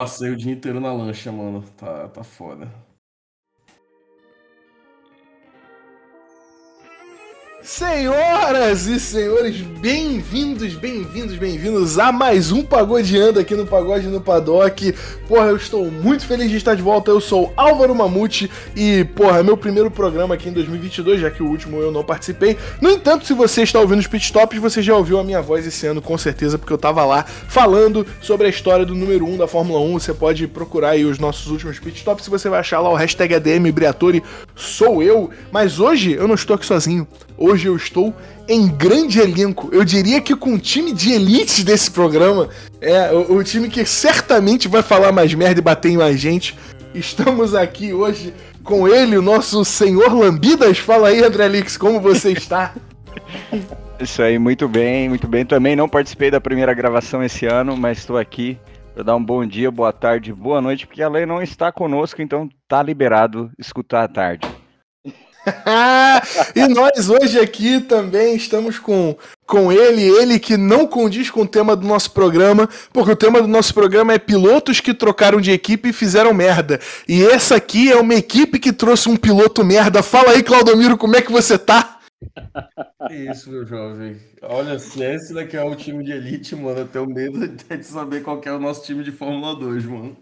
Passei o dia inteiro na lancha, mano. Tá, tá foda. Senhoras e senhores, bem-vindos, bem-vindos, bem-vindos a mais um Pagodeando aqui no Pagode no Paddock. Porra, eu estou muito feliz de estar de volta. Eu sou Álvaro Mamute e, porra, é meu primeiro programa aqui em 2022, já que o último eu não participei. No entanto, se você está ouvindo os pitstops, você já ouviu a minha voz esse ano, com certeza, porque eu tava lá falando sobre a história do número 1 da Fórmula 1. Você pode procurar aí os nossos últimos pitstops, você vai achar lá o hashtag ADM Briatore, sou eu. Mas hoje eu não estou aqui sozinho. Hoje eu estou em grande elenco. Eu diria que com o time de elite desse programa, é o, o, time que certamente vai falar mais merda e bater em mais gente. Estamos aqui hoje com ele, o nosso senhor Lambidas. Fala aí, André Lix, como você está? Isso aí, muito bem, muito bem. Também não participei da primeira gravação esse ano, mas estou aqui para dar um bom dia, boa tarde, boa noite, porque a lei não está conosco, então tá liberado escutar à tarde. e nós hoje aqui também estamos com, com ele, ele que não condiz com o tema do nosso programa, porque o tema do nosso programa é pilotos que trocaram de equipe e fizeram merda. E essa aqui é uma equipe que trouxe um piloto merda. Fala aí, Claudomiro, como é que você tá? Isso, meu jovem. Olha, se esse daqui é o time de elite, mano, eu tenho medo de saber qual é o nosso time de Fórmula 2, mano.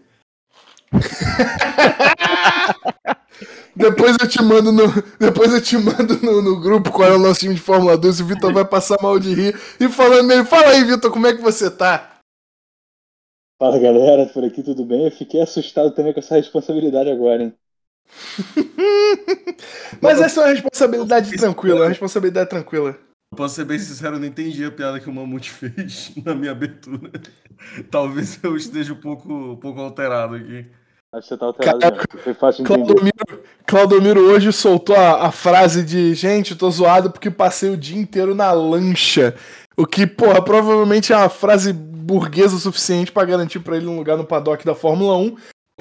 Depois eu te mando no, depois eu te mando no, no grupo qual é o nosso time de Fórmula 2. O Vitor vai passar mal de rir. E falando nele, fala aí, Vitor, como é que você tá? Fala galera, por aqui tudo bem? Eu fiquei assustado também com essa responsabilidade agora, hein? Mas essa é uma responsabilidade tranquila, uma responsabilidade tranquila. Posso ser bem sincero, eu não entendi a piada que o Mamute fez na minha abertura. Talvez eu esteja um pouco, um pouco alterado aqui. Acho que você tá alterado Claudomiro, Claudomiro hoje soltou a, a, frase de gente, tô zoado porque passei o dia inteiro na lancha. O que, porra, provavelmente é uma frase burguesa o suficiente para garantir para ele um lugar no paddock da Fórmula 1.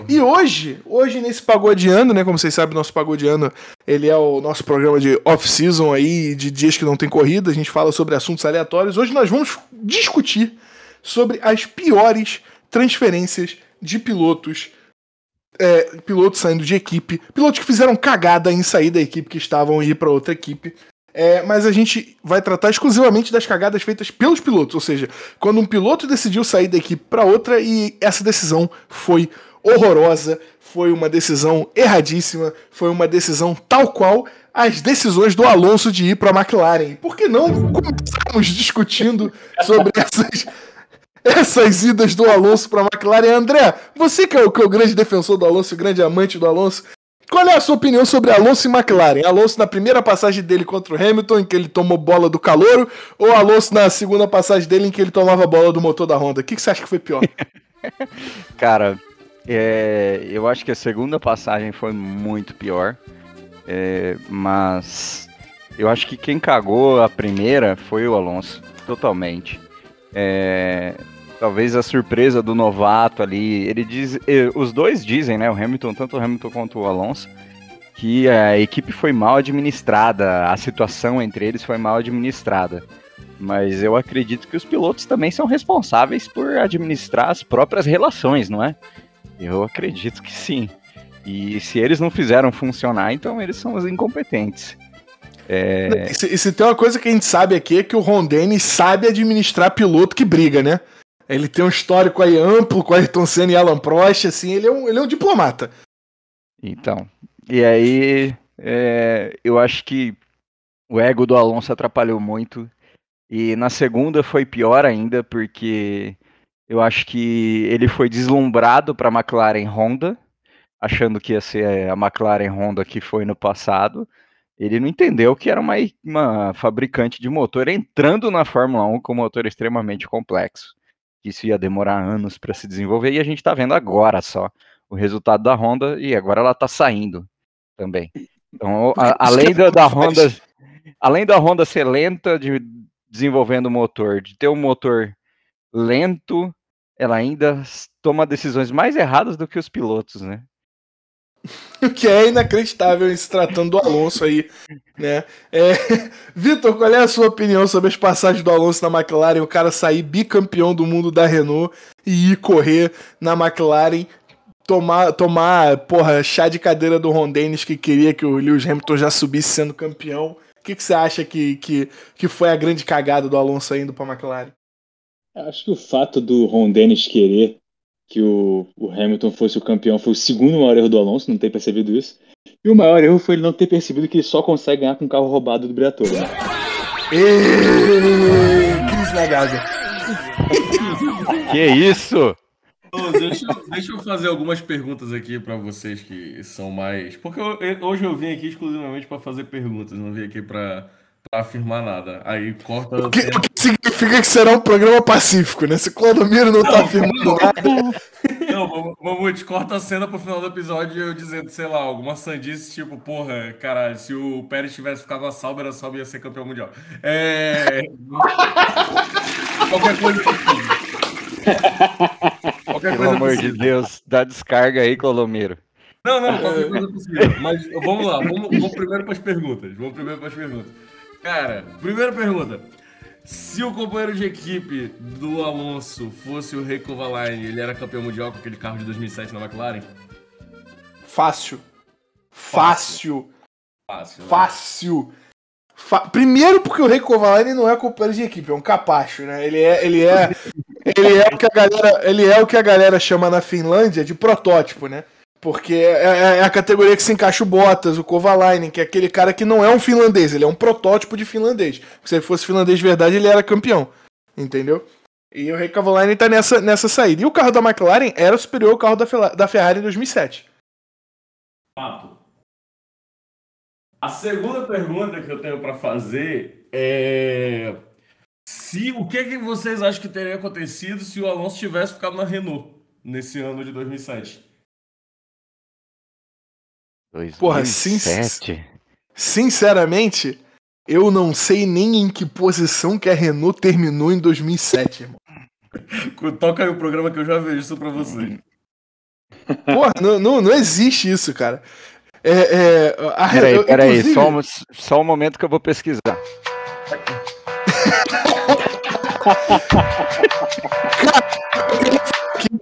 E hoje, hoje nesse Pagodiano, né, como vocês sabem, nosso Pagodiano, ele é o nosso programa de off-season aí, de dias que não tem corrida, a gente fala sobre assuntos aleatórios. Hoje nós vamos discutir sobre as piores transferências de pilotos é, pilotos saindo de equipe, pilotos que fizeram cagada em sair da equipe que estavam e ir para outra equipe. É, mas a gente vai tratar exclusivamente das cagadas feitas pelos pilotos, ou seja, quando um piloto decidiu sair da equipe para outra e essa decisão foi horrorosa, foi uma decisão erradíssima, foi uma decisão tal qual as decisões do Alonso de ir para a McLaren. Por que não começarmos discutindo sobre essas essas idas do Alonso para a McLaren. André, você que é, o, que é o grande defensor do Alonso, o grande amante do Alonso, qual é a sua opinião sobre Alonso e McLaren? Alonso na primeira passagem dele contra o Hamilton, em que ele tomou bola do calouro, ou Alonso na segunda passagem dele, em que ele tomava bola do motor da Honda? O que, que você acha que foi pior? Cara, é, eu acho que a segunda passagem foi muito pior, é, mas eu acho que quem cagou a primeira foi o Alonso, totalmente. É, talvez a surpresa do novato ali. Ele diz, os dois dizem, né? O Hamilton, tanto o Hamilton quanto o Alonso, que a equipe foi mal administrada, a situação entre eles foi mal administrada. Mas eu acredito que os pilotos também são responsáveis por administrar as próprias relações, não é? Eu acredito que sim. E se eles não fizeram funcionar, então eles são os incompetentes. É... E, se, e se tem uma coisa que a gente sabe aqui é que o Rondeni sabe administrar piloto que briga, né? Ele tem um histórico aí amplo com Ayrton Senna e Alan Prost, assim, ele é um, ele é um diplomata. Então, e aí é, eu acho que o ego do Alonso atrapalhou muito. E na segunda foi pior ainda, porque eu acho que ele foi deslumbrado para a McLaren Honda, achando que ia ser a McLaren Honda que foi no passado. Ele não entendeu que era uma, uma fabricante de motor entrando na Fórmula 1 com um motor extremamente complexo que isso ia demorar anos para se desenvolver e a gente está vendo agora só o resultado da Honda e agora ela está saindo também. Então, a, além da, da Honda, além da Honda ser lenta de desenvolvendo o motor, de ter um motor lento, ela ainda toma decisões mais erradas do que os pilotos, né? O que é inacreditável em se tratando do Alonso aí, né? É... Vitor, qual é a sua opinião sobre as passagens do Alonso na McLaren? O cara sair bicampeão do mundo da Renault e ir correr na McLaren, tomar, tomar porra, chá de cadeira do Ron Dennis que queria que o Lewis Hamilton já subisse sendo campeão. O que, que você acha que, que, que foi a grande cagada do Alonso indo para a McLaren? Acho que o fato do Ron Dennis querer que o, o, Hamilton fosse o campeão foi o segundo maior erro do Alonso, não ter percebido isso. E o maior erro foi ele não ter percebido que ele só consegue ganhar com um carro roubado do Briatore. Né? Cris que isso? Oh, deixa, deixa, eu fazer algumas perguntas aqui para vocês que são mais. Porque eu, hoje eu vim aqui exclusivamente para fazer perguntas, não vim aqui para pra afirmar nada. Aí corta. O que, o que, significa que será um programa pacífico, né? Se Clodomiro não, tá não tá afirmando nada. Não, Mamute, corta a cena pro final do episódio eu dizendo, sei lá, alguma sandice tipo, porra, caralho, se o Pérez tivesse ficado na Sauber, a Sauber ia ser campeão mundial. É. Qualquer coisa Qualquer Pelo amor possível. de Deus, dá descarga aí, Colomiro. Não, não, qualquer coisa possível. Mas vamos lá, vamos, vamos primeiro para as perguntas. Vamos primeiro para as perguntas. Cara, primeira pergunta. Se o companheiro de equipe do Alonso fosse o Rei Kovalainen, ele era campeão mundial com aquele carro de 2007 na McLaren? Fácil. Fácil. Fácil. Né? Fácil. Fa... Primeiro porque o Rei Kovalainen não é companheiro de equipe, é um capacho, né? Ele é, ele é, ele é o que a galera, ele é o que a galera chama na Finlândia de protótipo, né? Porque é, é, é, a categoria que se encaixa o Bottas, o Kovalainen, que é aquele cara que não é um finlandês, ele é um protótipo de finlandês. Se ele fosse finlandês de verdade, ele era campeão. Entendeu? E o Rei Kovalainen tá nessa, nessa saída. E o carro da McLaren era superior ao carro da, da Ferrari em 2007. Fato. A segunda pergunta que eu tenho para fazer é se o que, que vocês acham que teria acontecido se o Alonso tivesse ficado na Renault nesse ano de 2007? 2007. Porra, sin sinceramente, eu não sei nem em que posição que a Renault terminou em 2007, irmão. Toca aí o programa que eu já vejo isso pra você. Porra, não, não, não existe isso, cara. É, é, a, peraí, peraí, inclusive... só, um, só um momento que eu vou pesquisar. cara,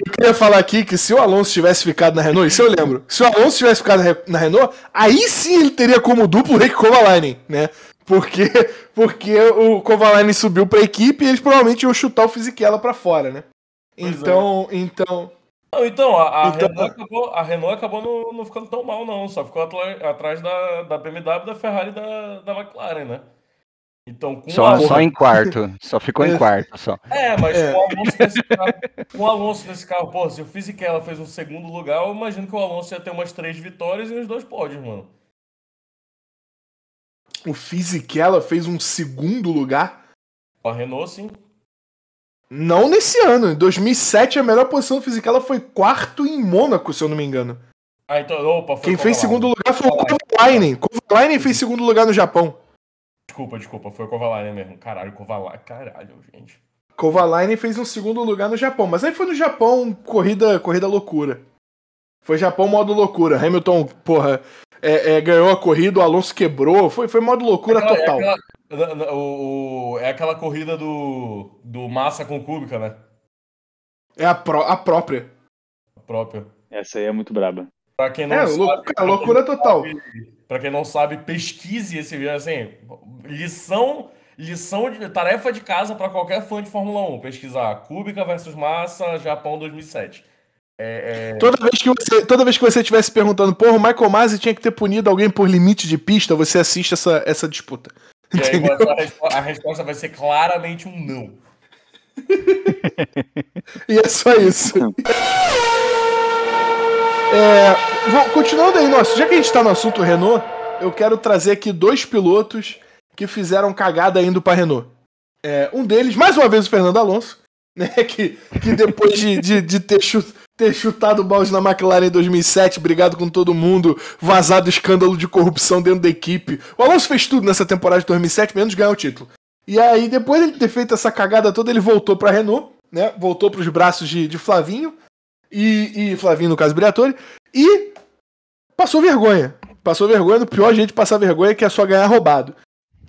eu queria falar aqui que se o Alonso tivesse ficado na Renault, isso eu lembro. Se o Alonso tivesse ficado na Renault, aí sim ele teria como duplo o Rick Kovalainen, né? Porque, porque o Kovalainen subiu pra equipe e eles provavelmente iam chutar o Fisichella pra fora, né? então, é. então. Não, então, a, a então, Renault acabou, a Renault acabou não, não ficando tão mal, não. Só ficou atrás da, da BMW, da Ferrari e da, da McLaren, né? Então, com só, Alonso... só em quarto, só ficou em é. quarto só. É, mas é. com o Alonso nesse carro, com o Alonso nesse carro, pô, se o Fisichella fez um segundo lugar, eu imagino que o Alonso ia ter umas três vitórias e uns dois pódios, mano. O Fisichella fez um segundo lugar? Com a Renault, sim. Não nesse ano. Em 2007, a melhor posição do Fisichella foi quarto em Mônaco, se eu não me engano. Ah, então, opa, Quem fez segundo lugar foi o Kovalainen. Kovalainen fez segundo lugar no Japão. Desculpa, desculpa, foi o Kovalainen mesmo. Caralho, Kovalainen, caralho, gente. Kovalainen fez um segundo lugar no Japão, mas aí foi no Japão, corrida, corrida loucura. Foi Japão modo loucura. Hamilton, porra, é, é, ganhou a corrida, o Alonso quebrou, foi, foi modo loucura é total. É aquela, o, o, é aquela corrida do, do Massa com Kubica, né? É a, pró a própria. A própria. Essa aí é muito braba. Pra quem não é, sabe, loucura, loucura total. Para quem não sabe, pesquise esse vídeo. Assim, lição, lição de tarefa de casa para qualquer fã de Fórmula 1. Pesquisar Kubica versus Massa, Japão 2007. É, é... Toda, vez que você, toda vez que você estivesse perguntando, porra, o Michael Masi tinha que ter punido alguém por limite de pista, você assiste essa, essa disputa. E aí, a, resposta, a resposta vai ser claramente um não. e é só isso. É, vou, continuando aí, nossa, já que a gente tá no assunto Renault, eu quero trazer aqui dois pilotos que fizeram cagada indo pra Renault. É, um deles, mais uma vez, o Fernando Alonso, né, que, que depois de, de, de ter, chut, ter chutado o balde na McLaren em 2007, brigado com todo mundo, vazado escândalo de corrupção dentro da equipe. O Alonso fez tudo nessa temporada de 2007, menos ganhar o título. E aí, depois de ter feito essa cagada toda, ele voltou pra Renault, né, voltou pros braços de, de Flavinho, e, e Flavinho, no caso, Briatore. E passou vergonha. Passou vergonha do pior jeito de passar vergonha, que é só ganhar roubado.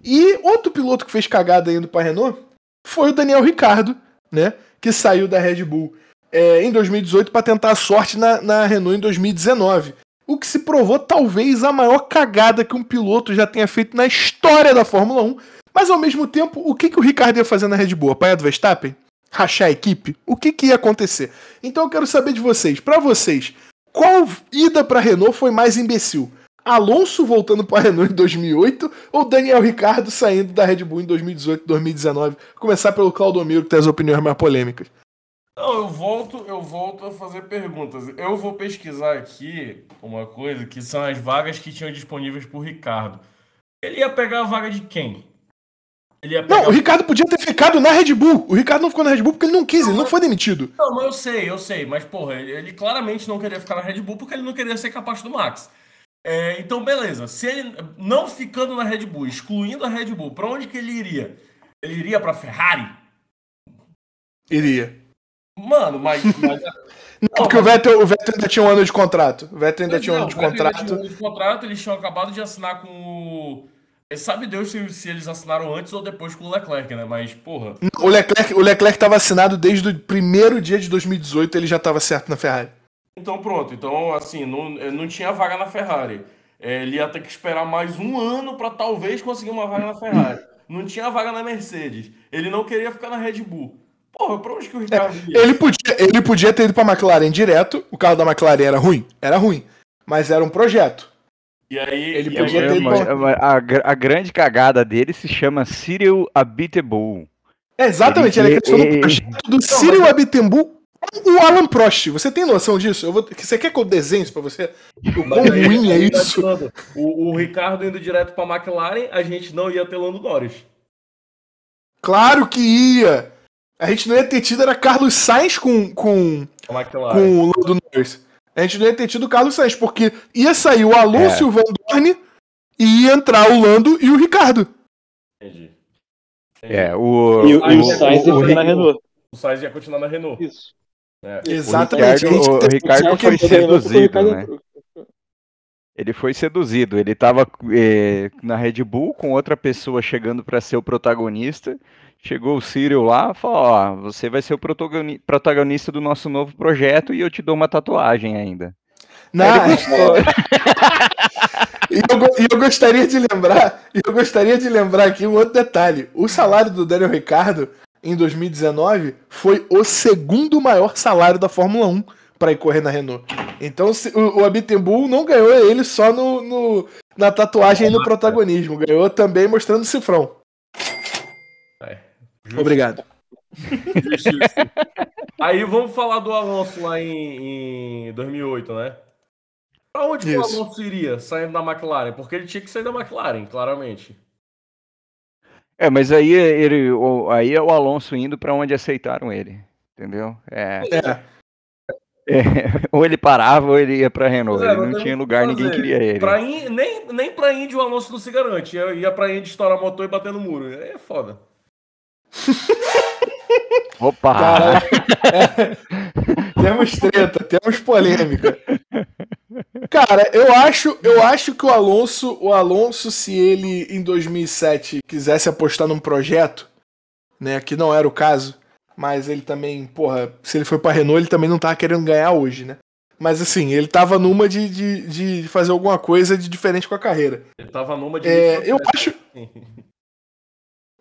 E outro piloto que fez cagada indo para Renault foi o Daniel Ricardo, né? Que saiu da Red Bull é, em 2018 para tentar a sorte na, na Renault em 2019. O que se provou talvez a maior cagada que um piloto já tenha feito na história da Fórmula 1. Mas ao mesmo tempo, o que, que o Ricardo ia fazer na Red Bull? Apanhar do Verstappen? Rachar a equipe? O que, que ia acontecer? Então eu quero saber de vocês. Para vocês, qual ida para Renault foi mais imbecil? Alonso voltando para Renault em 2008 ou Daniel Ricardo saindo da Red Bull em 2018, 2019? Começar pelo Claudomiro, que tem as opiniões mais polêmicas. Não, eu volto, eu volto a fazer perguntas. Eu vou pesquisar aqui uma coisa que são as vagas que tinham disponíveis por Ricardo. Ele ia pegar a vaga de quem? Não, o Ricardo podia ter ficado na Red Bull. O Ricardo não ficou na Red Bull porque ele não quis, não, ele não foi demitido. Não, mas eu sei, eu sei. Mas, porra, ele, claramente não queria ficar na Red Bull porque ele não queria ser capaz do Max. É, então, beleza. Se ele não ficando na Red Bull, excluindo a Red Bull, para onde que ele iria? Ele iria para Ferrari? Iria. Mano, mas. mas... Não, porque mas... o, Vettel, o Vettel ainda tinha um ano de contrato. O Vettel ainda tinha um ano de contrato. Tinha um ano de contrato, eles tinham acabado de assinar com o. Sabe Deus se, se, eles assinaram antes ou depois com o Leclerc, né? Mas, porra. O Leclerc, o Leclerc tava assinado desde o primeiro dia de 2018, ele já tava certo na Ferrari. Então, pronto. Então, assim, não, não tinha vaga na Ferrari. É, ele ia ter que esperar mais um ano para talvez conseguir uma vaga na Ferrari. Não tinha vaga na Mercedes. Ele não queria ficar na Red Bull. Porra, pra onde que o Ricardo ia? Ele podia, ele podia ter ido pra McLaren direto. O carro da McLaren era ruim? Era ruim. Mas era um projeto. E aí ele e podia ter pra... a, a grande cagada dele se chama Cyril Abiteboul. É, exatamente, ele, ele acreditou no projeto do Cyril mas... Abiteboul o Alan Prost, você tem noção disso? Eu vou... Você quer que eu desenhe isso pra você? O quão ruim é tá isso? O, o, Ricardo indo direto pra McLaren, a gente não ia ter Lando Norris. Claro que ia! A gente não ia ter tido era Carlos Sainz com, com, com o Lando Norris. A gente não ia ter tido o Carlos Sainz, porque ia sair o Alonso é. e o Van Dorn e ia entrar o Lando e o Ricardo. Entendi. Entendi. É, o, e, o, e o Sainz ia continuar na Renault. O Sainz ia continuar na Renault. Isso. É. Exatamente. O Ricardo, o Ricardo foi seduzido, né? Ele foi seduzido. Ele estava é, na Red Bull com outra pessoa chegando para ser o protagonista. Chegou o Cyril lá, falou: Ó, você vai ser o protagonista do nosso novo projeto e eu te dou uma tatuagem ainda. Não, e, eu, eu gostaria de lembrar, eu gostaria de lembrar aqui um outro detalhe. O salário do Daniel Ricardo em 2019 foi o segundo maior salário da Fórmula 1 para ir correr na Renault. Então o, o Abitembu não ganhou ele só no, no na tatuagem e no protagonismo, ganhou também mostrando o cifrão. Justo. Obrigado. Aí vamos falar do Alonso lá em, em 2008, né? Pra onde o Alonso iria saindo da McLaren? Porque ele tinha que sair da McLaren, claramente. É, mas aí ele, aí é o Alonso indo para onde aceitaram ele, entendeu? É. é. É, ou ele parava ou ele ia pra Renault. É, ele não tinha lugar, ninguém queria ele. Pra in, nem, nem pra Indy o Alonso não se garante. Ia, ia pra Indy estourar motor e bater no muro. É foda. Opa! Cara, é, temos treta, temos polêmica. Cara, eu acho, eu acho que o Alonso, o Alonso, se ele em 2007 quisesse apostar num projeto, né, que não era o caso, mas ele também, porra, se ele foi pra Renault, ele também não tava querendo ganhar hoje, né? Mas assim, ele tava numa de, de, de fazer alguma coisa de diferente com a carreira. Ele tava numa de. É, eu acho.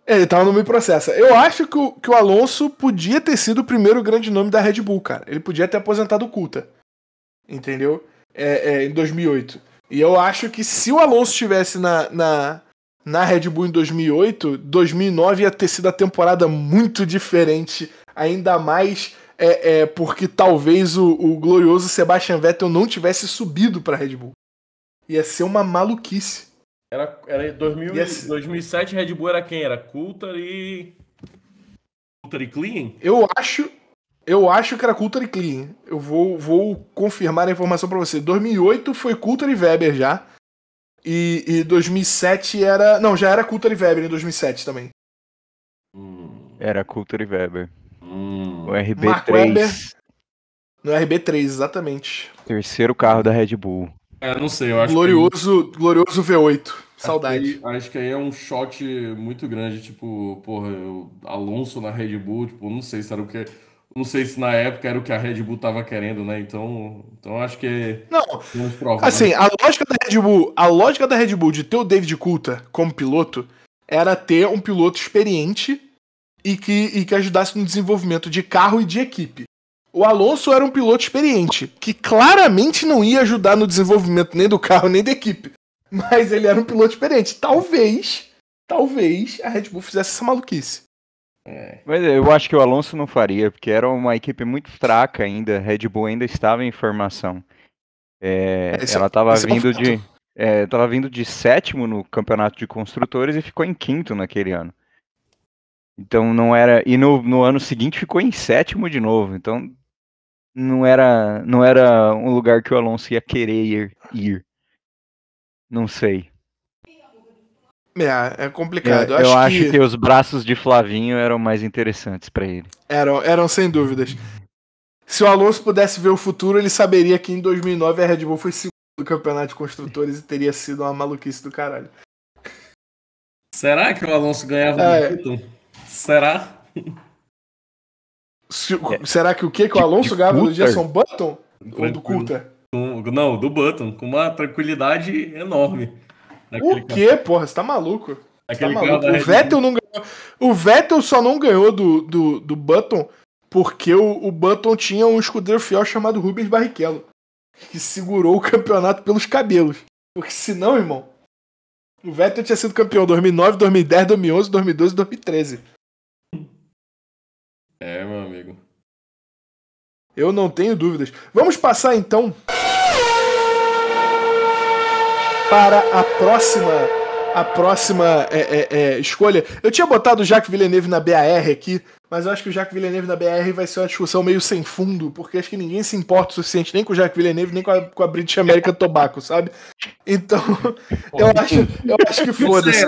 É, ele tava no meio processo. Eu acho que o, que o Alonso podia ter sido o primeiro grande nome da Red Bull, cara. Ele podia ter aposentado o Culta. Entendeu? É, é, em 2008. E eu acho que se o Alonso estivesse na, na, na Red Bull em 2008, 2009 ia ter sido a temporada muito diferente. Ainda mais é, é porque talvez o, o glorioso Sebastian Vettel não tivesse subido para Red Bull. Ia ser uma maluquice. Era, era 2000, yes. 2007 Red Bull era quem? Era Coulter e. Coulter e Clean? Eu acho. Eu acho que era Coulter e Clean. Eu vou, vou confirmar a informação para você. 2008 foi Coulter e Weber já. E, e 2007 era. Não, já era Coulter e Weber em 2007 também. Hum. Era Coulter e Weber. Hum. O RB3. Mark Weber, no RB3, exatamente. Terceiro carro da Red Bull. É, não sei, eu acho glorioso, que... glorioso V8. Saudade. Acho que, aí, acho que aí é um shot muito grande, tipo, porra, o Alonso na Red Bull, tipo, não sei se era o que. Não sei se na época era o que a Red Bull tava querendo, né? Então, então acho que. Não. Assim, a lógica da Red Bull, a lógica da Red Bull de ter o David Coulter como piloto era ter um piloto experiente e que, e que ajudasse no desenvolvimento de carro e de equipe. O Alonso era um piloto experiente, que claramente não ia ajudar no desenvolvimento nem do carro nem da equipe. Mas ele era um piloto experiente. Talvez, talvez a Red Bull fizesse essa maluquice. É. Mas eu acho que o Alonso não faria, porque era uma equipe muito fraca ainda. Red Bull ainda estava em formação. É, ela é estava vindo é de. É, tava vindo de sétimo no campeonato de construtores e ficou em quinto naquele ano. Então não era. E no, no ano seguinte ficou em sétimo de novo. Então não era, não era um lugar que o Alonso ia querer ir. ir. Não sei. É, é complicado. Eu, eu acho, acho que... que... os braços de Flavinho eram mais interessantes para ele. Eram, eram sem dúvidas. Se o Alonso pudesse ver o futuro, ele saberia que em 2009 a Red Bull foi segundo do campeonato de construtores e teria sido uma maluquice do caralho. Será que o Alonso ganhava é. do Será? Se, é. Será que o que que o Alonso ganhava do Jason Button? Ou do Coulter? Não, do Button, com uma tranquilidade enorme. O quê, porra? Você tá maluco? tá maluco. O Vettel não ganhou. O Vettel só não ganhou do, do, do Button porque o, o Button tinha um escudeiro fiel chamado Rubens Barrichello. Que segurou o campeonato pelos cabelos. Porque senão, irmão. O Vettel tinha sido campeão 2009, 2010, 2011, 2012 e 2013. É, meu amigo. Eu não tenho dúvidas. Vamos passar então para a próxima a próxima é, é, é, escolha. Eu tinha botado o Jacques Villeneuve na BAR aqui, mas eu acho que o Jacques Villeneuve na BAR vai ser uma discussão meio sem fundo, porque acho que ninguém se importa o suficiente nem com o Jacques Villeneuve, nem com a, com a British American Tobacco, sabe? Então, eu acho, eu acho que foda-se.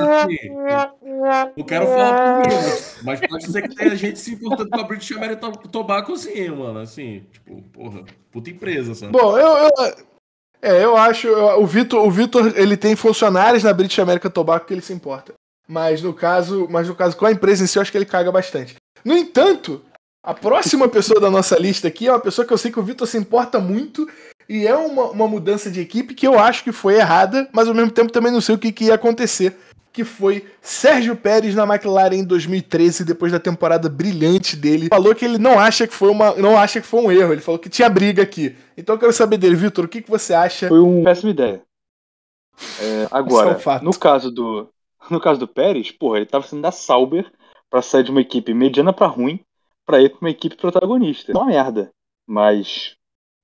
Eu quero falar mim, mas pode ser que tenha gente se importando com a British American Tobacco sim, mano. Assim, tipo, porra, puta empresa, sabe? Bom, eu, eu é, eu acho. O Vitor, o Vitor, ele tem funcionários na British American Tobacco que ele se importa. Mas no caso, mas no caso com a empresa em si, eu acho que ele caga bastante. No entanto, a próxima pessoa da nossa lista aqui é uma pessoa que eu sei que o Vitor se importa muito e é uma, uma mudança de equipe que eu acho que foi errada, mas ao mesmo tempo também não sei o que, que ia acontecer que foi Sérgio Pérez na McLaren em 2013, depois da temporada brilhante dele. Falou que ele não acha que foi uma, não acha que foi um erro, ele falou que tinha briga aqui. Então eu quero saber dele, Vitor, o que, que você acha? Foi uma péssima ideia. É, agora, é um no caso do no caso do Pérez, porra, ele tava sendo da Sauber para sair de uma equipe mediana para ruim para ir para uma equipe protagonista. É uma merda. Mas,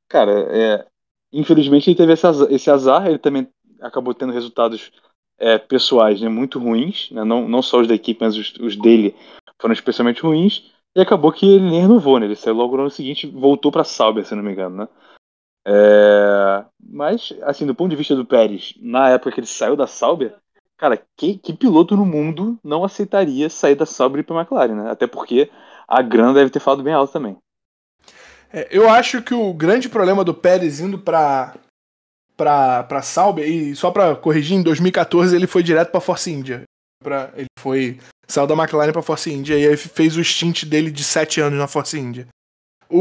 cara, é, infelizmente ele teve esse azar, esse azar, ele também acabou tendo resultados é, pessoais né, muito ruins, né, não, não só os da equipe, mas os, os, dele foram especialmente ruins, e acabou que ele nem renovou, né, ele saiu logo no ano seguinte voltou para Sauber, se não me engano, né. É, mas, assim, do ponto de vista do Pérez, na época que ele saiu da Sauber, cara, que, que piloto no mundo não aceitaria sair da Sauber e ir McLaren, né? Até porque a grana deve ter falado bem alto também. É, eu acho que o grande problema do Pérez indo para para Sauber, e só para corrigir, em 2014 ele foi direto para Force India. Pra, ele foi saiu da McLaren para Force India e aí fez o stint dele de 7 anos na Force India. O,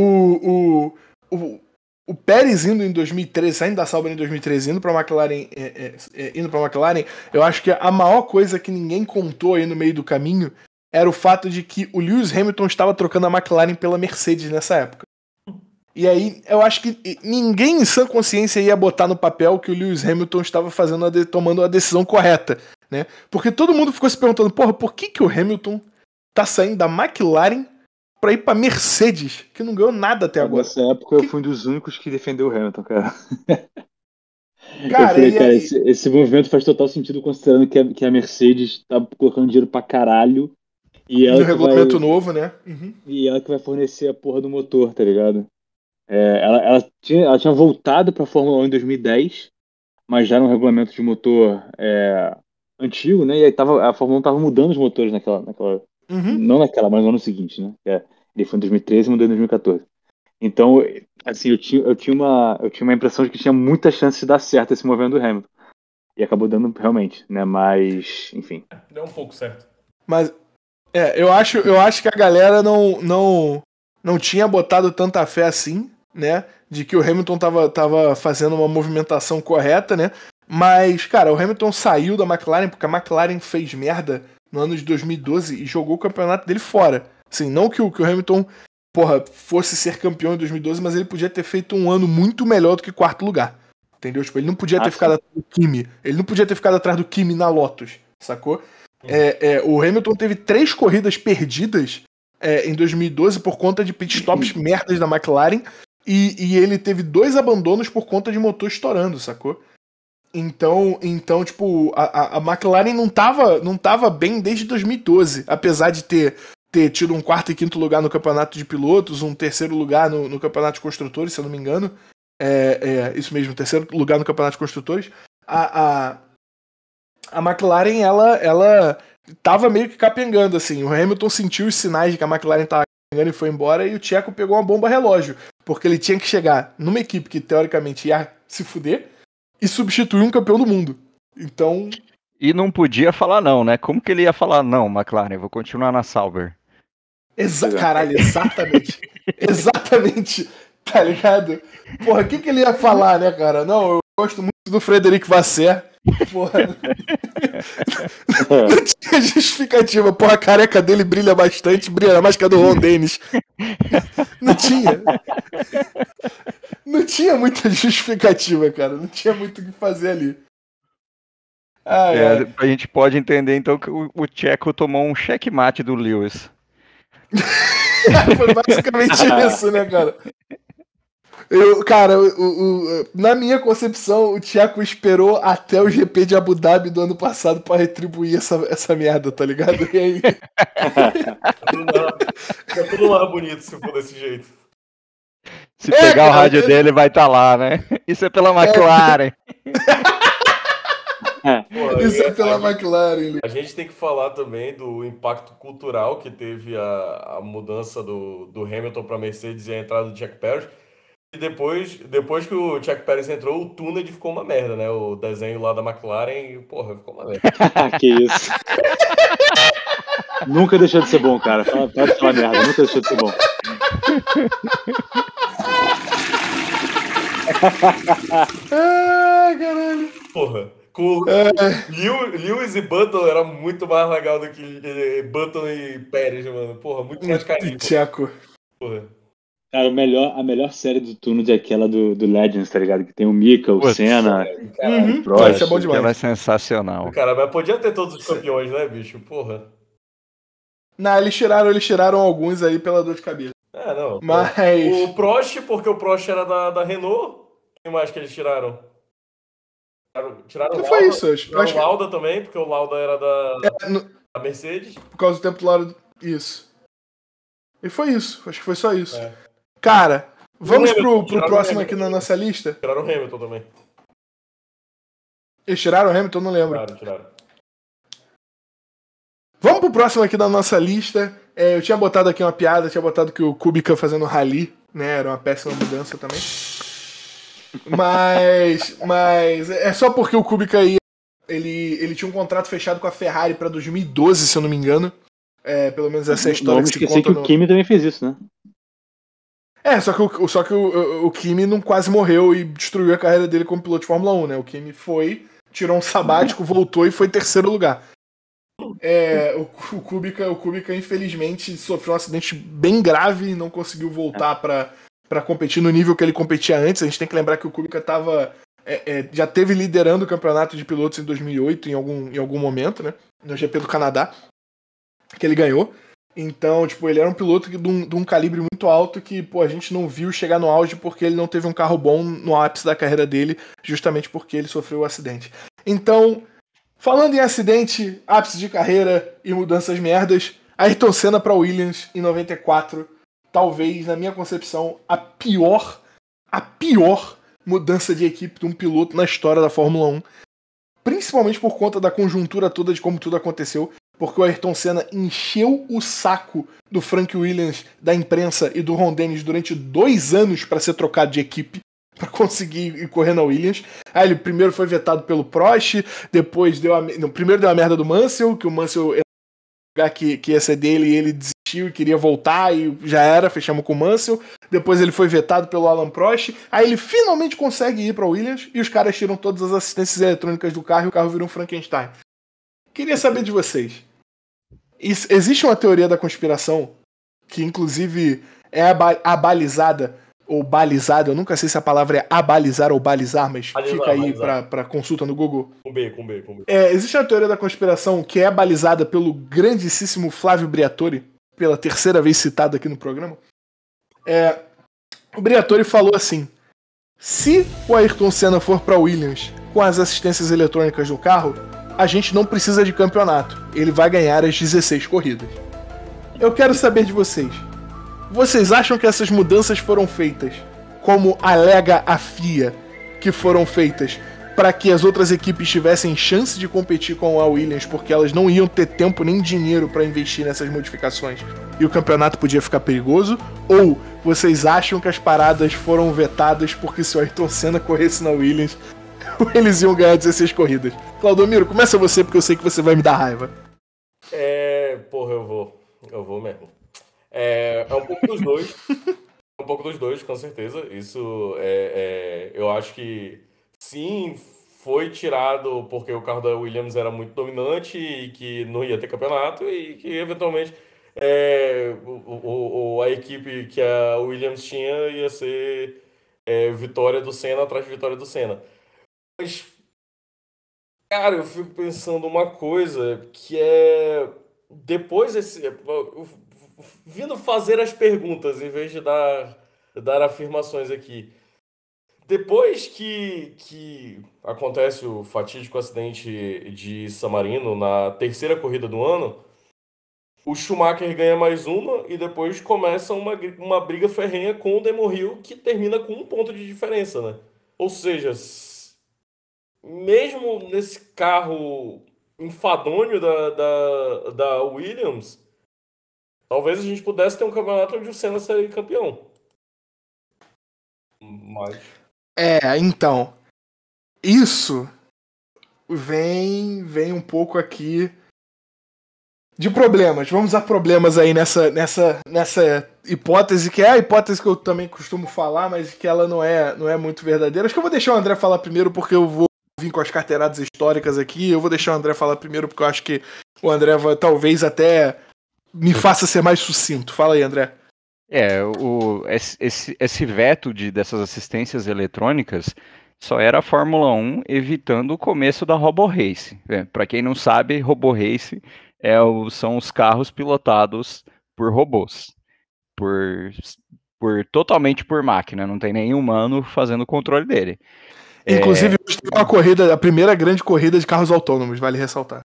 o, o, o Pérez indo em 2013, saindo da Sauber em 2013, indo para McLaren, é, é, é, indo para McLaren, eu acho que a maior coisa que ninguém contou aí no meio do caminho era o fato de que o Lewis Hamilton estava trocando a McLaren pela Mercedes nessa época. E aí, eu acho que ninguém em sã consciência ia botar no papel que o Lewis Hamilton estava fazendo a tomando a decisão correta, né? Porque todo mundo ficou se perguntando, porra, por que, que o Hamilton tá saindo da McLaren para ir para Mercedes, que não ganhou nada até agora? Nessa época que... eu fui um dos únicos que defendeu o Hamilton, cara. Cara, falei, cara aí... esse, esse, movimento faz total sentido considerando que a, que a Mercedes tá colocando dinheiro pra caralho. E ela no regulamento vai... novo, né? Uhum. E ela que vai fornecer a porra do motor, tá ligado? É, ela, ela, tinha, ela tinha voltado para a Fórmula 1 em 2010, mas já no regulamento de motor é, antigo, né? E aí tava, a Fórmula 1 estava mudando os motores naquela. naquela uhum. Não naquela, mas no ano seguinte, né? É, ele foi em 2013 e mudou em 2014. Então, assim, eu tinha, eu tinha, uma, eu tinha uma impressão de que tinha muita chance de dar certo esse movimento do Hamilton. E acabou dando realmente, né? Mas, enfim. Deu um pouco certo. Mas é, eu acho, eu acho que a galera não, não, não tinha botado tanta fé assim, né? De que o Hamilton tava, tava fazendo uma movimentação correta, né? Mas, cara, o Hamilton saiu da McLaren porque a McLaren fez merda no ano de 2012 e jogou o campeonato dele fora. Assim, não que o, que o Hamilton, porra, fosse ser campeão em 2012, mas ele podia ter feito um ano muito melhor do que quarto lugar. Entendeu? Tipo, ele não podia ter Ah, ficado atrás do Kimi. Ele não podia ter ficado atrás do Kimi na Lotus, sacou? É, é, o Hamilton teve três corridas perdidas é, em 2012 por conta de pitstops merdas da McLaren e, e ele teve dois abandonos por conta de motor estourando, sacou? Então, então tipo, a, a- McLaren não tava, não tava bem desde 2012, apesar de ter, ter tido um quarto e quinto lugar no campeonato de pilotos, um terceiro lugar no, no campeonato de construtores, se eu não me engano. É, é, isso mesmo, terceiro lugar no campeonato de construtores. A, a, a McLaren, ela, ela tava meio que capengando, assim. O Hamilton sentiu os sinais de que a McLaren tava capengando e foi embora, e o Tcheco pegou uma bomba relógio, porque ele tinha que chegar numa equipe que teoricamente ia se fuder e substituir um campeão do mundo. Então, E não podia falar não, né? Como que ele ia falar não, McLaren? Vou continuar na Sauber. exa é. caralho, exatamente. exatamente. Tá ligado? Porra, o que, que ele ia falar, né, cara? Não, eu gosto muito do Frederic Vasser. Porra, não tinha justificativa. Porra, a careca dele brilha bastante, brilha mais que a do Ron Dennis. Não tinha. Não tinha muita justificativa, cara. Não tinha muito o que fazer ali. Ai, É, ai. a gente pode entender então que o, o Tcheco tomou um checkmate do Lewis. Foi basicamente isso, né, cara? Eu, cara, o, o- o- na minha concepção, o Tiago esperou até o GP de Abu Dhabi do ano passado pra retribuir essa, essa merda, tá ligado? E aí, Fica tudo mais- fica tudo mais bonito se for desse jeito. Se É, pegar o cara, rádio eu- dele, vai estar lá, né? Isso é pela McLaren. Pô, isso é pela a, McLaren. a gente tem que falar também do impacto cultural que teve a, a mudança do, do Hamilton para Mercedes e a entrada do Jack Pérez. E depois, depois que o Jack Pérez entrou, o Tuned ficou uma merda, né? O desenho lá da McLaren, porra, ficou uma merda. que isso. nunca deixou de ser bom, cara. Fala- Pode falar merda, nunca deixou de ser bom. Ah, caralho. Porra, com É. Lew- Lewis e Button era muito mais legal do que eh, Button e Pérez, mano. Porra, muito mais carinho, Tcheco. porra. Cara, o melhor, a melhor série do turno é aquela do, do Legends, tá ligado? Que tem o Mika, o Putz, Senna. Caralho. Uhum. Prost, Isso é bom demais. Ela é sensacional. Cara, mas podia ter todos os campeões, né, bicho? Porra. Não, eles tiraram, eles tiraram alguns aí pela dor de cabeça. É, não. Mas. O Prost, porque o Prost era da, da Renault. Quem mais que eles tiraram? Tiraram, o foi Lauda, isso, eu acho, eu Tiraram acho o Lauda também, porque o Lauda era da, que no- da Mercedes. por causa do tempo do lado. Isso. E foi isso. Acho que foi só isso. É. Cara, vamos pro, pro próximo aqui na nossa lista. Tiraram o Hamilton também. Eles tiraram o Hamilton? Não lembro. Tiraram, tiraram. Vamos pro próximo aqui da nossa lista. É, eu tinha botado aqui uma piada, tinha botado que o Kubica fazendo rally, né? Era uma péssima mudança também. Mas. Mas. É só porque o Kubica ia. Ele, ele tinha um contrato fechado com a Ferrari pra 2012, se eu não me engano. É, pelo menos essa é a Não história vamos que se esquecer conta que no... o Kimi também fez isso, né? É, só que, o, só que o, o, Kimi não quase morreu e destruiu a carreira dele como piloto de Fórmula 1, né? O Kimi foi, tirou um sabático, voltou e foi terceiro lugar. É, o, o, Kubica, o Kubica, infelizmente, sofreu um acidente bem grave e não conseguiu voltar pra para competir no nível que ele competia antes. A gente tem que lembrar que o Kubica tava, é, é, já teve liderando o campeonato de pilotos em 2008, em algum, em algum momento, né? No GP do Canadá, que ele ganhou. Então, tipo, ele era um piloto de um, de um calibre muito alto que, pô, a gente não viu chegar no auge porque ele não teve um carro bom no ápice da carreira dele, justamente porque ele sofreu o acidente. Então, falando em acidente, ápice de carreira e mudanças merdas, Ayrton Senna para Williams em 94, talvez, na minha concepção, a pior, a pior mudança de equipe de um piloto na história da Fórmula 1. Principalmente por conta da conjuntura toda de como tudo aconteceu. Porque o Ayrton Senna encheu o saco do Frank Williams, da imprensa e do Ron Dennis durante dois anos para ser trocado de equipe para conseguir ir correr na Williams. Aí ele primeiro foi vetado pelo Prost, depois deu a, não, primeiro deu a merda do Mansell, que o Mansell lugar que, que ia ser dele e ele desistiu e queria voltar e já era, fechamos com o Mansell. Depois ele foi vetado pelo Alan Prost. Aí ele finalmente consegue ir para Williams e os caras tiram todas as assistências eletrônicas do carro e o carro vira um Frankenstein. Queria saber de vocês. Existe uma teoria da conspiração que inclusive é abalizada ou balizada, eu nunca sei se a palavra é abalizar ou balizar, mas balizar, fica aí para consulta no Google. Com B, com B, com B. É, existe uma teoria da conspiração que é balizada pelo grandíssimo Flávio Briatore, pela terceira vez citado aqui no programa. É, o Briatore falou assim: se o Ayrton Senna for para Williams com as assistências eletrônicas do carro, a gente não precisa de campeonato. Ele vai ganhar as 16 corridas. Eu quero saber de vocês. Vocês acham que essas mudanças foram feitas, como alega a FIA, que foram feitas para que as outras equipes tivessem chance de competir com a Williams, porque elas não iam ter tempo nem dinheiro para investir nessas modificações e o campeonato podia ficar perigoso? Ou vocês acham que as paradas foram vetadas porque se o Ayrton Senna corresse na Williams, eles iam ganhar 16 corridas? Claudomiro, começa você porque eu sei que você vai me dar raiva. É. Porra, eu vou. Eu vou mesmo. É, é um pouco dos dois. É um pouco dos dois, com certeza. Isso é, é, eu acho que sim, foi tirado porque o carro da Williams era muito dominante e que não ia ter campeonato e que eventualmente é, o, o, a equipe que a Williams tinha ia ser é, vitória do Senna atrás de vitória do Senna. Mas, cara, eu fico pensando uma coisa que é depois desse vindo fazer as perguntas em vez de dar, dar afirmações aqui. Depois que, que acontece o fatídico acidente de San Marino na terceira corrida do ano, o Schumacher ganha mais uma e depois começa uma, uma briga ferrenha com o Demon Hill que termina com um ponto de diferença, né? Ou seja, mesmo nesse carro enfadonho da, da, da Williams, Talvez a gente pudesse ter um campeonato onde o Senna seria campeão. Mas. É, então. Isso vem vem um pouco aqui de problemas. Vamos a problemas aí nessa, nessa, nessa hipótese, que é a hipótese que eu também costumo falar, mas que ela não é, não é muito verdadeira. Acho que eu vou deixar o André falar primeiro, porque eu vou vir com as carteiradas históricas aqui. Eu vou deixar o André falar primeiro, porque eu acho que o André vai talvez até me faça ser mais sucinto. Fala aí, André. É, o, esse, esse veto de, dessas assistências eletrônicas só era a Fórmula 1 evitando o começo da Robo Race. É, Para quem não sabe, Robo Race é o, são os carros pilotados por robôs, por, por totalmente por máquina, não tem nenhum humano fazendo o controle dele. Inclusive, é... hoje tem uma corrida, a primeira grande corrida de carros autônomos, vale ressaltar.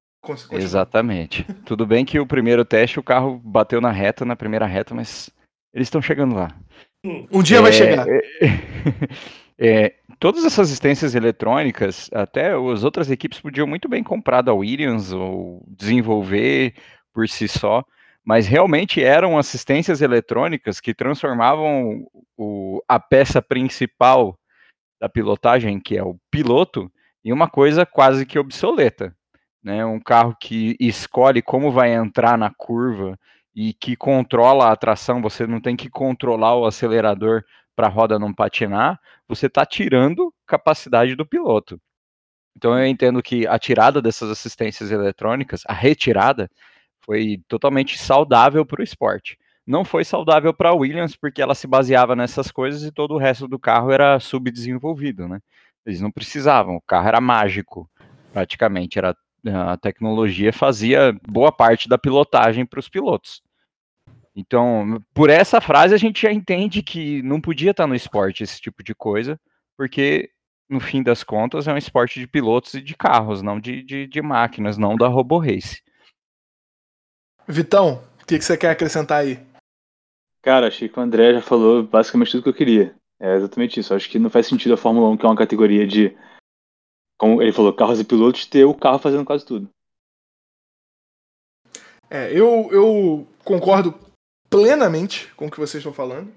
Exatamente. Tudo bem que o primeiro teste o carro bateu na reta, na primeira reta, mas eles estão chegando lá. Um dia é, vai chegar. É, é, todas essas assistências eletrônicas, até as outras equipes podiam muito bem comprar da Williams ou desenvolver por si só, mas realmente eram assistências eletrônicas que transformavam o, a peça principal da pilotagem, que é o piloto, em uma coisa quase que obsoleta né? Um carro que escolhe como vai entrar na curva e que controla a tração, você não tem que controlar o acelerador para a roda não patinar, você está tirando capacidade do piloto. Então eu entendo que a tirada dessas assistências eletrônicas, a retirada, foi totalmente saudável para o esporte. Não foi saudável para a Williams porque ela se baseava nessas coisas e todo o resto do carro era subdesenvolvido, né? Eles não precisavam, o carro era mágico, praticamente, era a tecnologia fazia boa parte da pilotagem para os pilotos. Então, por essa frase, a gente já entende que não podia estar no esporte esse tipo de coisa, porque, no fim das contas, é um esporte de pilotos e de carros, não de, de, de máquinas, não da Robo Race. Vitão, o que, que você quer acrescentar aí? Cara, achei que o André já falou basicamente tudo que eu queria. É exatamente isso. Acho que não faz sentido a Fórmula 1, que é uma categoria de como ele falou, carros e pilotos, ter o carro fazendo quase tudo. É, eu, eu concordo plenamente com o que vocês estão falando.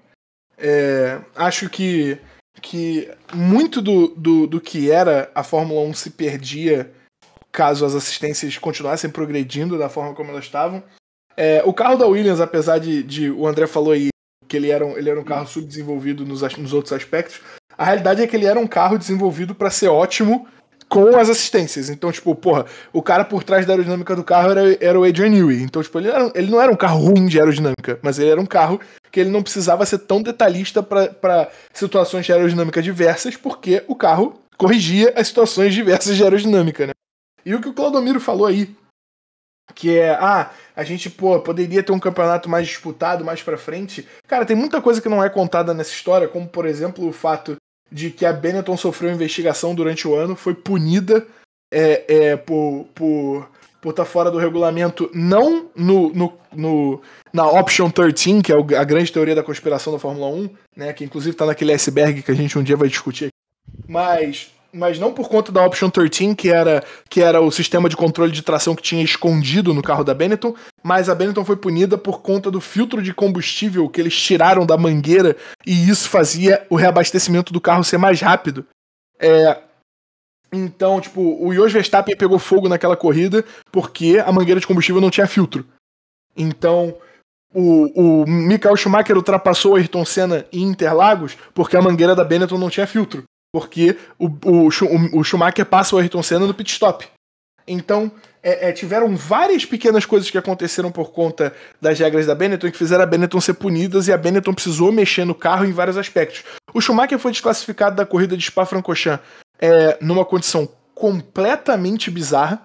É, acho que, que muito do, do, do que era a Fórmula 1 se perdia caso as assistências continuassem progredindo da forma como elas estavam. É, o carro da Williams, apesar de, de, o André falou aí que ele era um, ele era um carro subdesenvolvido nos, nos outros aspectos, a realidade é que ele era um carro desenvolvido para ser ótimo com as assistências. Então, tipo, porra, o cara por trás da aerodinâmica do carro era, era o Adrian Newey. Então, tipo, ele, era, ele não era um carro ruim de aerodinâmica, mas ele era um carro que ele não precisava ser tão detalhista para situações de aerodinâmica diversas, porque o carro corrigia as situações diversas de aerodinâmica, né? E o que o Claudomiro falou aí, que é, ah, a gente, pô, poderia ter um campeonato mais disputado mais pra frente. Cara, tem muita coisa que não é contada nessa história, como, por exemplo, o fato de que a Benetton sofreu investigação durante o ano, foi punida é, é, por, por, por tá fora do regulamento, não no, no, no, na Option 13, que é a grande teoria da conspiração da Fórmula 1, né, que inclusive está naquele iceberg que a gente um dia vai discutir, mas mas não por conta da Option 13, que era, que era o sistema de controle de tração que tinha escondido no carro da Benetton, mas a Benetton foi punida por conta do filtro de combustível que eles tiraram da mangueira e isso fazia o reabastecimento do carro ser mais rápido. É, então, tipo, o Jos Verstappen pegou fogo naquela corrida porque a mangueira de combustível não tinha filtro. Então, o, o Michael Schumacher ultrapassou o Ayrton Senna em Interlagos porque a mangueira da Benetton não tinha filtro porque o, o, o Schumacher passa o Ayrton Senna no pit stop. Então, é, é, tiveram várias pequenas coisas que aconteceram por conta das regras da Benetton que fizeram a Benetton ser punidas e a Benetton precisou mexer no carro em vários aspectos. O Schumacher foi desclassificado da corrida de Spa-Francorchamps é, numa condição completamente bizarra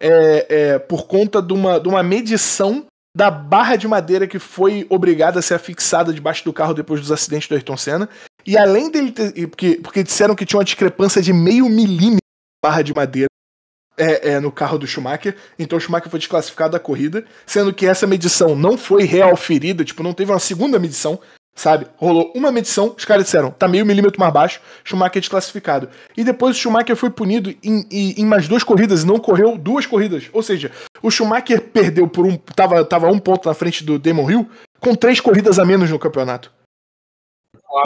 é, é, por conta de uma, de uma medição da barra de madeira que foi obrigada a ser afixada debaixo do carro depois dos acidentes do Ayrton Senna. E além dele ter. Porque, porque disseram que tinha uma discrepância de meio milímetro de barra de madeira é, é, no carro do Schumacher. Então o Schumacher foi desclassificado da corrida. Sendo que essa medição não foi real ferida, tipo, não teve uma segunda medição. Sabe? Rolou uma medição, os caras disseram, tá meio milímetro mais baixo, Schumacher desclassificado. E depois o Schumacher foi punido em, em, em, mais duas corridas e não correu duas corridas. Ou seja, o Schumacher perdeu por um. Tava, tava um ponto na frente do Damon Hill, com três corridas a menos no campeonato.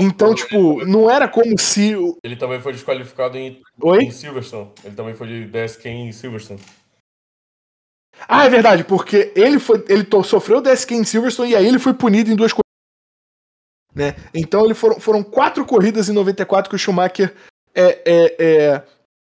Então, tipo, não era como se. Ele também foi desqualificado em, Oi? em Silverstone. Ele também foi de DSQ em Silverstone. Ah, é verdade, porque ele foi. Ele sofreu DSQ em Silverstone e aí ele foi punido em duas corridas. Né? Então ele foram, foram quatro corridas em 94 que o Schumacher é, é, é,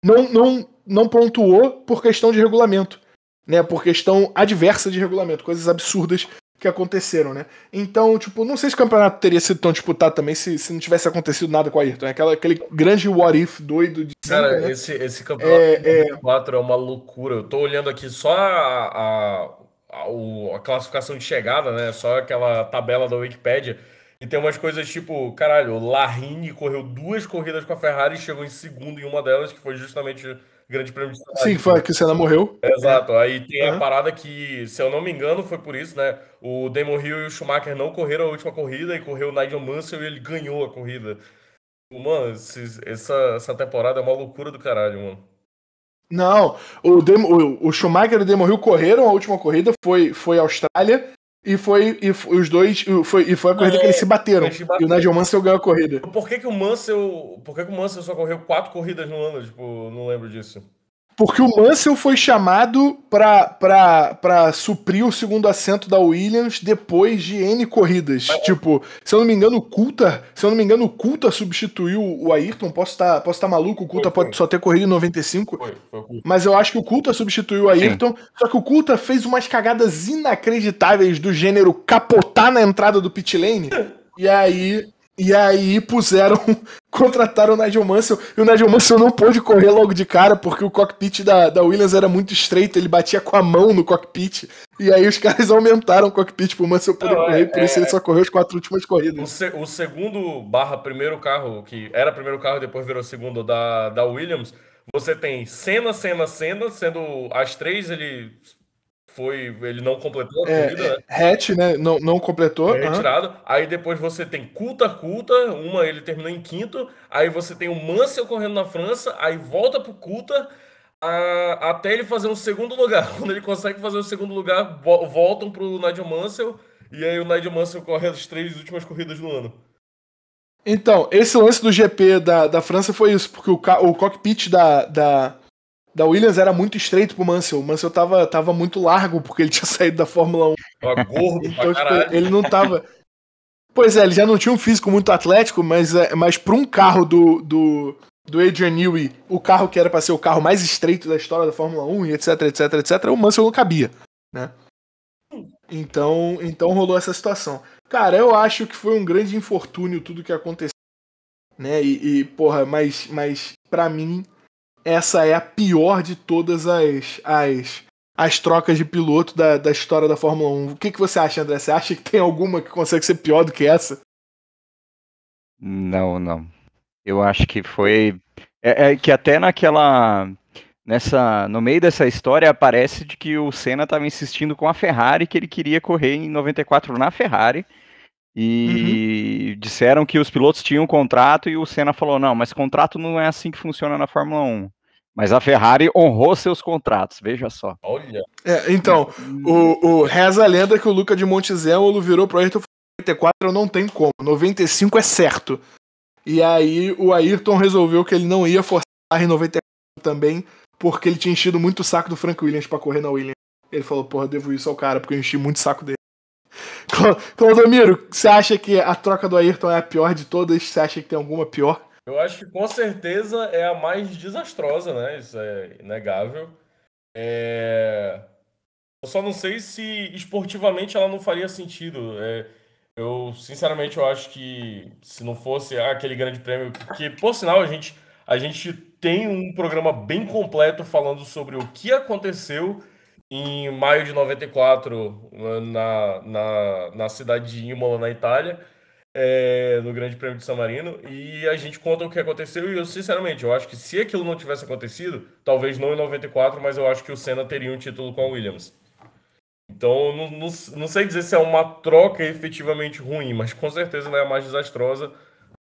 não, não, não pontuou por questão de regulamento. Né, por questão adversa de regulamento, coisas absurdas que aconteceram, né? Então, tipo, não sei se o campeonato teria sido tão disputado também se, se não tivesse acontecido nada com a Ayrton. É aquela, aquele grande what if doido de Cara, sempre, né? esse, esse campeonato é, é... 4 é uma loucura. Eu tô olhando aqui só a, a, a, a, classificação de chegada, né? Só aquela tabela da Wikipedia. E tem umas coisas tipo, caralho, o Larrini correu duas corridas com a Ferrari e chegou em segundo em uma delas, que foi justamente Grande Prêmio de Sim, foi que o Senna morreu. Exato. Aí tem uhum. a parada que, se eu não me engano, foi por isso, né? O Damon Hill e o Schumacher não correram a última corrida e correu o Nigel Mansell e ele ganhou a corrida. Mano, essa, essa temporada é uma loucura do caralho, mano. Não, o, Demo, o, o Schumacher e o Damon Hill correram a última corrida, foi, foi a Austrália, e foi e os dois foi, e foi a corrida é, que eles se bateram. E o Nigel Mansell ganhou a corrida. Por que, que o Mansell, por que, que o Mansell só correu quatro corridas no ano? Tipo, não lembro disso. Porque o Mansell foi chamado para suprir o segundo assento da Williams depois de N corridas. É. Tipo, se eu não me engano, o Coulter, se eu não me engano, o Coulter substituiu o Ayrton. Posso estar posso tá maluco, o Coulter foi, pode foi. só ter corrido em 95. Foi, foi mas eu acho que o Coulter substituiu o Ayrton. Sim. Só que o Coulter fez umas cagadas inacreditáveis do gênero capotar na entrada do pit lane. E aí e aí puseram, contrataram o Nigel Mansell, e o Nigel Mansell não pôde correr logo de cara, porque o cockpit da, da Williams era muito estreito, ele batia com a mão no cockpit, e aí os caras aumentaram o cockpit pro Mansell poder não, correr, é, por isso ele só correu as quatro últimas corridas. O, se, o, segundo barra primeiro carro, que era primeiro carro e depois virou segundo da, da Williams, você tem Senna, Senna, Senna, sendo as três ele foi. Ele não completou a é, corrida, né? Hatch, né? Não, não completou. Retirado. Uhum. Aí depois você tem Culta Culta, uma ele terminou em quinto. Aí você tem o Mansell correndo na França, aí volta pro Culta. a- até ele fazer um segundo lugar. Quando ele consegue fazer o segundo lugar, vo- voltam pro Nigel Mansell. E aí o Nigel Mansell corre as três últimas corridas do ano. Então, esse lance do GP da, da França foi isso, porque o, o cockpit da, da, da Williams era muito estreito pro Mansell. O Mansell tava, tava muito largo, porque ele tinha saído da Fórmula 1. Tá gordo Então, tipo, ele não tava. Pois é, ele já não tinha um físico muito atlético, mas, é, mas pra um carro do, do, do Adrian Newey, o carro que era pra ser o carro mais estreito da história da Fórmula 1, e etc, etc, etc, o Mansell não cabia, né? Então, então rolou essa situação. Cara, eu acho que foi um grande infortúnio tudo que aconteceu, né? E, e porra, mas, mas para mim essa é a pior de todas as as, as trocas de piloto da, da história da Fórmula 1. O que, que você acha, André? Você acha que tem alguma que consegue ser pior do que essa? Não, não. Eu acho que foi. É, é que até naquela. Nessa, no meio dessa história aparece de que o Senna estava insistindo com a Ferrari que ele queria correr em 94 na Ferrari. E disseram que os pilotos tinham um contrato e o Senna falou: não, mas contrato não é assim que funciona na Fórmula 1. Mas a Ferrari honrou seus contratos, veja só. Olha. É, então, o, o reza a lenda que o Luca de Montezemolo virou pro Ayrton e falou, 94 não tem como, 95 é certo. E aí o Ayrton resolveu que ele não ia forçar em 94 também, porque ele tinha enchido muito o saco do Frank Williams pra correr na Williams. Ele falou, porra, devo isso ao cara, porque eu enchi muito o saco dele. Claudomiro, você acha que a troca do Ayrton é a pior de todas? Você acha que tem alguma pior? Eu acho que com certeza é a mais desastrosa, né? Isso é inegável. É... Eu só não sei se esportivamente ela não faria sentido. É, Eu, sinceramente, eu acho que se não fosse aquele grande prêmio, que por sinal a gente, a gente tem um programa bem completo falando sobre o que aconteceu em maio de 94 na, na, na cidade de Imola, na Itália é, no Grande Prêmio de San Marino e a gente conta o que aconteceu e eu sinceramente eu acho que se aquilo não tivesse acontecido, talvez não em 94, mas eu acho que o Senna teria um título com a Williams. Então não, não, não sei dizer se é uma troca efetivamente ruim, mas com certeza ela é a mais desastrosa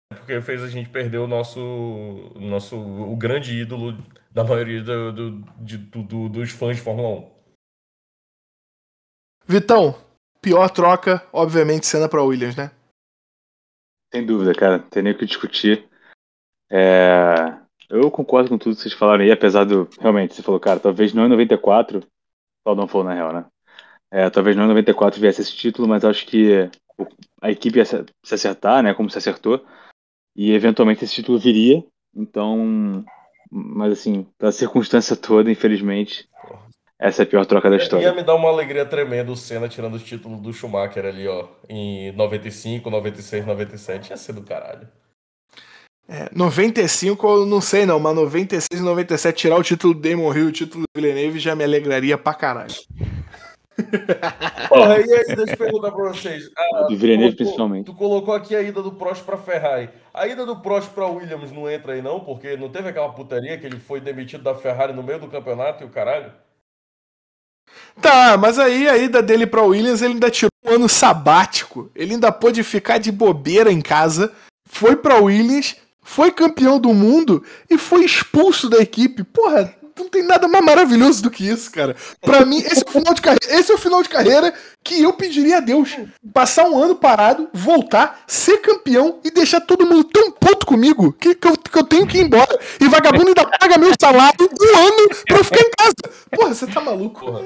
porque fez a gente perder o nosso, nosso o grande ídolo da maioria do, do, de- do- do- dos fãs de Fórmula 1. Vitão, pior troca, obviamente, cena pra Williams, né? Sem dúvida, cara. Não tem nem o que discutir. É, Eu concordo com tudo que vocês falaram aí, apesar do. Realmente, você falou, cara, talvez não em 94. Só não for na real, né? É, talvez não em 94 viesse esse título, mas acho que a equipe ia se acertar, né? Como se acertou. E eventualmente esse título viria. Então. Mas assim, pela circunstância toda, infelizmente, essa é a pior troca da Ia história. me dar uma alegria tremenda o Senna tirando os títulos do Schumacher ali, ó, em 95, 96, 97. Ia ser do caralho. É, 95 eu não sei não, mas 96 e 97 tirar o título do Damon Hill e o título do Villeneuve já me alegraria pra caralho. Porra, e aí, deixa eu perguntar pra vocês. Ah, Do Villeneuve, tu principalmente. Tu colocou aqui a ida do Prost pra Ferrari. A ida do Prost pra Williams não entra aí, não? Porque não teve aquela putaria que ele foi demitido da Ferrari no meio do campeonato e o caralho? Tá, mas aí a ida dele pra Williams, ele ainda tirou um ano sabático. Ele ainda pôde ficar de bobeira em casa, foi pra Williams, foi campeão do mundo e foi expulso da equipe. Porra, não tem nada mais maravilhoso do que isso, cara. Pra mim, esse é o final de carreira, esse é o final de carreira que eu pediria a Deus. Passar um ano parado, voltar, ser campeão e deixar todo mundo tão puto comigo que, que, eu, que eu tenho que ir embora. E vagabundo ainda paga meu salário um ano pra eu ficar em casa. Porra, você tá maluco? Porra.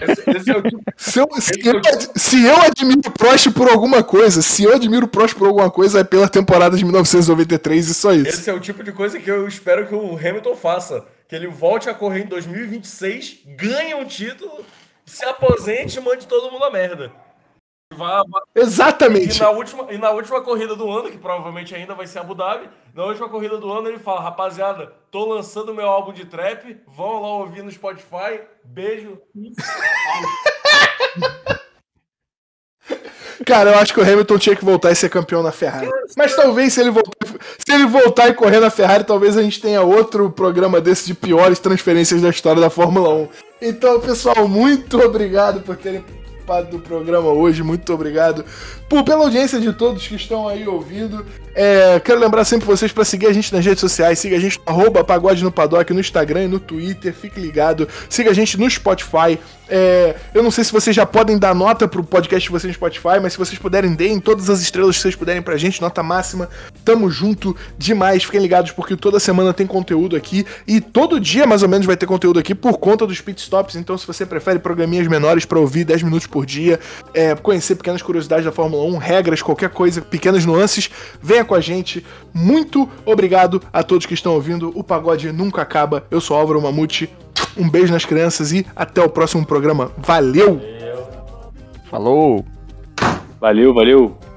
Esse, esse é o tipo. Se eu, se, eu, se eu admiro o Prost por alguma coisa, se eu admiro o Prost por alguma coisa, é pela temporada de 1993 e só isso. Esse é o tipo de coisa que eu espero que o Hamilton faça. Que ele volte a correr em 2026, ganhe um título, se aposente e mande todo mundo a merda. Vá, vá- E Exatamente. na, última, e na última corrida do ano, que provavelmente ainda vai ser Abu Dhabi, na última corrida do ano ele fala, rapaziada, tô lançando meu álbum de trap, vão lá ouvir no Spotify, beijo. Cara, eu acho que o Hamilton tinha que voltar e ser campeão na Ferrari. Mas talvez se ele voltar, se ele voltar e correr na Ferrari, talvez a gente tenha outro programa desse de piores transferências da história da Fórmula 1. Então, pessoal, muito obrigado por terem participado do programa hoje. Muito obrigado por, pela audiência de todos que estão aí ouvindo. É, quero lembrar sempre vocês para seguir a gente nas redes sociais. Siga a gente arroba Pagode no Paddock no Instagram e no Twitter. Fique ligado. Siga a gente no Spotify. É, eu não sei se vocês já podem dar nota pro podcast de vocês no Spotify, mas se vocês puderem, deem todas as estrelas que vocês puderem pra gente, nota máxima. Tamo junto demais. Fiquem ligados porque toda semana tem conteúdo aqui e todo dia mais ou menos vai ter conteúdo aqui por conta dos pit stops. Então, se você prefere programinhas menores para ouvir 10 minutos por dia, é, conhecer pequenas curiosidades da Fórmula 1, regras, qualquer coisa, pequenas nuances, venha com a gente. Muito obrigado a todos que estão ouvindo. O pagode nunca acaba. Eu sou Álvaro Mamute. Um beijo nas crianças e até o próximo programa. Valeu! Falou! Valeu, valeu.